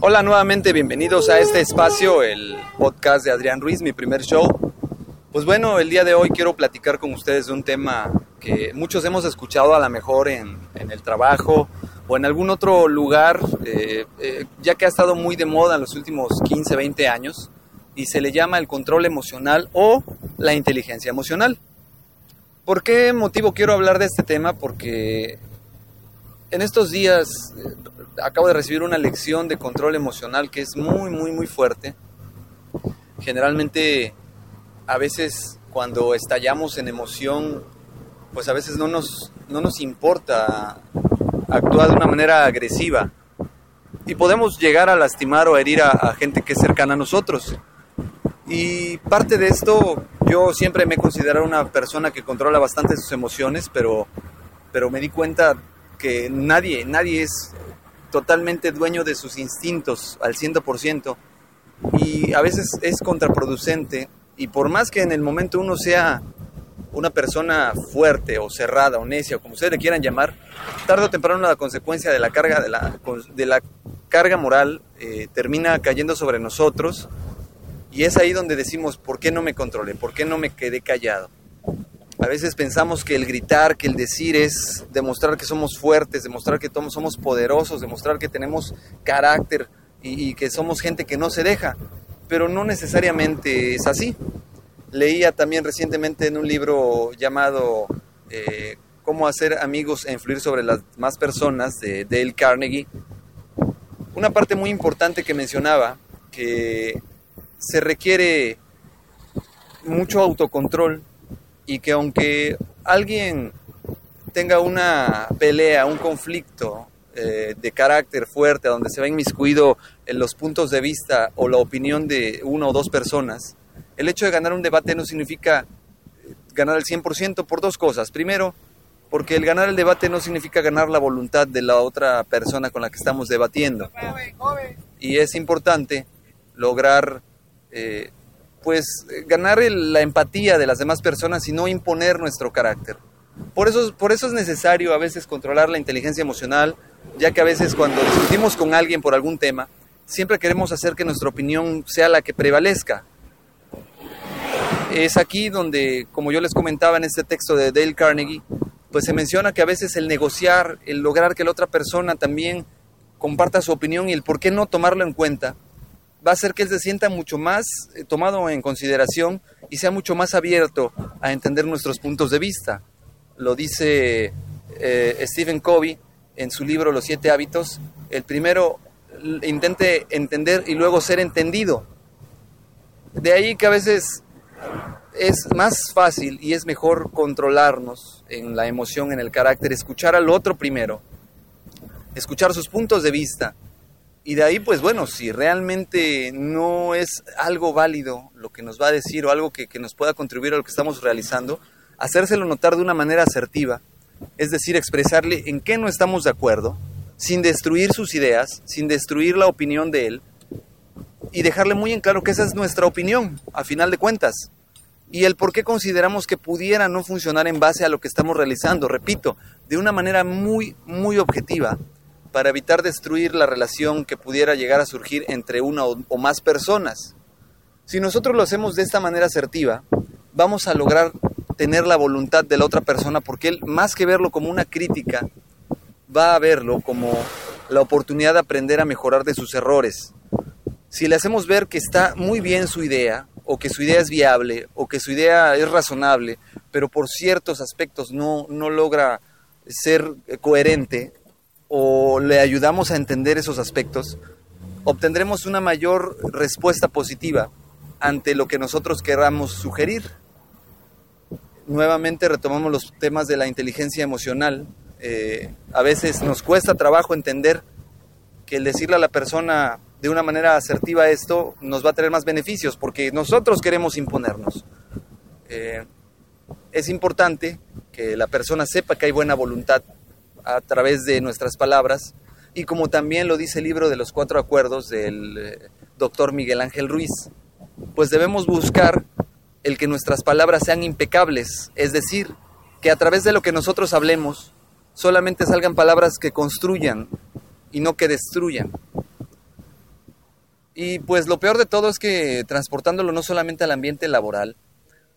Hola nuevamente, bienvenidos a este espacio, el podcast de Adrián Ruiz, mi primer show. Pues bueno, el día de hoy quiero platicar con ustedes de un tema que muchos hemos escuchado a lo mejor en, el trabajo o en algún otro lugar, eh, eh, ya que ha estado muy de moda en los últimos 15, 20 años, y se le llama el control emocional o la inteligencia emocional. ¿Por qué motivo quiero hablar de este tema? Porque en estos días eh, acabo de recibir una lección de control emocional que es muy, muy, muy fuerte. Generalmente, a veces cuando estallamos en emoción, pues a veces no nos, no nos importa actuar de una manera agresiva. Y podemos llegar a lastimar o herir a, gente que es cercana a nosotros. Y parte de esto, yo siempre me he considerado una persona que controla bastante sus emociones, pero, pero me di cuenta que nadie, nadie es totalmente dueño de sus instintos al 100% y a veces es contraproducente y por más que en el momento uno sea una persona fuerte o cerrada o necia o como ustedes le quieran llamar, tarde o temprano la consecuencia de la carga, de la, de la carga moral eh, termina cayendo sobre nosotros y es ahí donde decimos, ¿por qué no me controlé? ¿Por qué no me quedé callado? A veces pensamos que el gritar, que el decir es demostrar que somos fuertes, demostrar que somos poderosos, demostrar que tenemos carácter y, que somos gente que no se deja, pero no necesariamente es así. Leía también recientemente en un libro llamado eh, Cómo hacer amigos e influir sobre las más personas de Dale Carnegie, una parte muy importante que mencionaba que se requiere mucho autocontrol y que aunque alguien tenga una pelea, un conflicto eh, de carácter fuerte, donde se va inmiscuido en los puntos de vista o la opinión de una o dos personas, el hecho de ganar un debate no significa eh, ganar el 100% por dos cosas. Primero, porque el ganar el debate no significa ganar la voluntad de la otra persona con la que estamos debatiendo. Y es importante lograr eh, pues ganar la empatía de las demás personas y no imponer nuestro carácter. Por eso, por eso es necesario a veces controlar la inteligencia emocional, ya que a veces cuando discutimos con alguien por algún tema, siempre queremos hacer que nuestra opinión sea la que prevalezca. Es aquí donde, como yo les comentaba en este texto de Dale Carnegie, pues se menciona que a veces el negociar, el lograr que la otra persona también comparta su opinión y el por qué no tomarlo en cuenta, va a hacer que él se sienta mucho más eh, tomado en consideración y sea mucho más abierto a entender nuestros puntos de vista. Lo dice eh, Stephen Covey en su libro Los siete hábitos. El primero intente entender y luego ser entendido. De ahí que a veces es más fácil y es mejor controlarnos en la emoción, en el carácter, escuchar al otro primero, escuchar sus puntos de vista y de ahí, pues bueno, si realmente no es algo válido lo que nos va a decir o algo que, nos pueda contribuir a lo que estamos realizando, hacérselo notar de una manera asertiva, es decir, expresarle en qué no estamos de acuerdo, sin destruir sus ideas, sin destruir la opinión de él, y dejarle muy en claro que esa es nuestra opinión, a final de cuentas, y el por qué consideramos que pudiera no funcionar en base a lo que estamos realizando, repito, de una manera muy, muy objetiva, para evitar destruir la relación que pudiera llegar a surgir entre una o, más personas. Si nosotros lo hacemos de esta manera asertiva, vamos a lograr tener la voluntad de la otra persona porque él, más que verlo como una crítica, va a verlo como la oportunidad de aprender a mejorar de sus errores. Si le hacemos ver que está muy bien su idea, o que su idea es viable, o que su idea es razonable, pero por ciertos aspectos no, no logra ser coherente, o le ayudamos a entender esos aspectos, obtendremos una mayor respuesta positiva ante lo que nosotros queramos sugerir. Nuevamente retomamos los temas de la inteligencia emocional. Eh, a veces nos cuesta trabajo entender que el decirle a la persona de una manera asertiva esto nos va a tener más beneficios porque nosotros queremos imponernos. Eh, es importante que la persona sepa que hay buena voluntad a través de nuestras palabras y como también lo dice el libro de los cuatro acuerdos del eh, doctor Miguel Ángel Ruiz, pues debemos buscar el que nuestras palabras sean impecables, es decir, que a través de lo que nosotros hablemos solamente salgan palabras que construyan y no que destruyan. Y pues lo peor de todo es que transportándolo no solamente al ambiente laboral,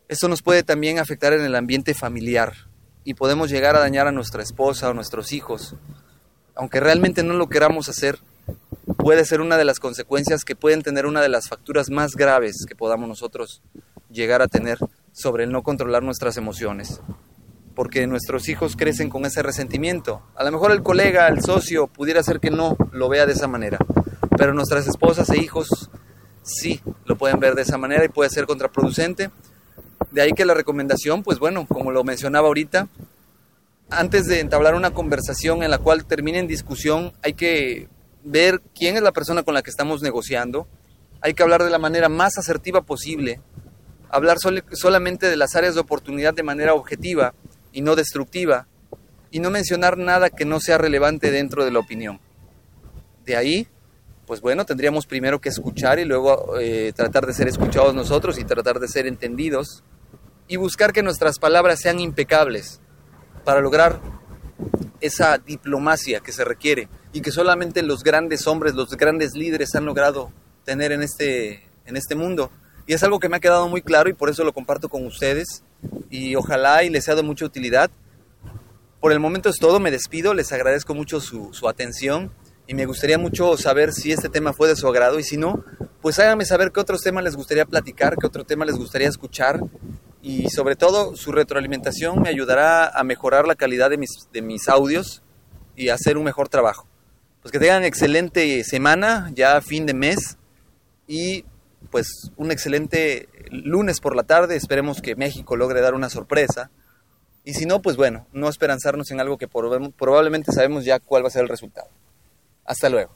esto nos puede también afectar en el ambiente familiar y podemos llegar a dañar a nuestra esposa o nuestros hijos. Aunque realmente no lo queramos hacer, puede ser una de las consecuencias que pueden tener una de las facturas más graves que podamos nosotros llegar a tener sobre el no controlar nuestras emociones. Porque nuestros hijos crecen con ese resentimiento. A lo mejor el colega, el socio, pudiera ser que no lo vea de esa manera. Pero nuestras esposas e hijos sí lo pueden ver de esa manera y puede ser contraproducente de ahí que la recomendación, pues bueno, como lo mencionaba ahorita, antes de entablar una conversación en la cual termine en discusión, hay que ver quién es la persona con la que estamos negociando, hay que hablar de la manera más asertiva posible, hablar solamente de las áreas de oportunidad de manera objetiva y no destructiva, y no mencionar nada que no sea relevante dentro de la opinión. De ahí, pues bueno, tendríamos primero que escuchar y luego eh, tratar de ser escuchados nosotros y tratar de ser entendidos y buscar que nuestras palabras sean impecables para lograr esa diplomacia que se requiere y que solamente los grandes hombres, los grandes líderes han logrado tener en este, en este mundo. Y es algo que me ha quedado muy claro y por eso lo comparto con ustedes y ojalá y les sea de mucha utilidad. Por el momento es todo, me despido, les agradezco mucho su, su atención y me gustaría mucho saber si este tema fue de su agrado y si no, pues háganme saber qué otros temas les gustaría platicar, qué otro tema les gustaría escuchar y sobre todo su retroalimentación me ayudará a mejorar la calidad de mis, de mis audios y hacer un mejor trabajo. Pues que tengan excelente semana, ya fin de mes y pues un excelente lunes por la tarde, esperemos que México logre dar una sorpresa y si no, pues bueno, no esperanzarnos en algo que probablemente sabemos ya cuál va a ser el resultado. Hasta luego.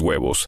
huevos.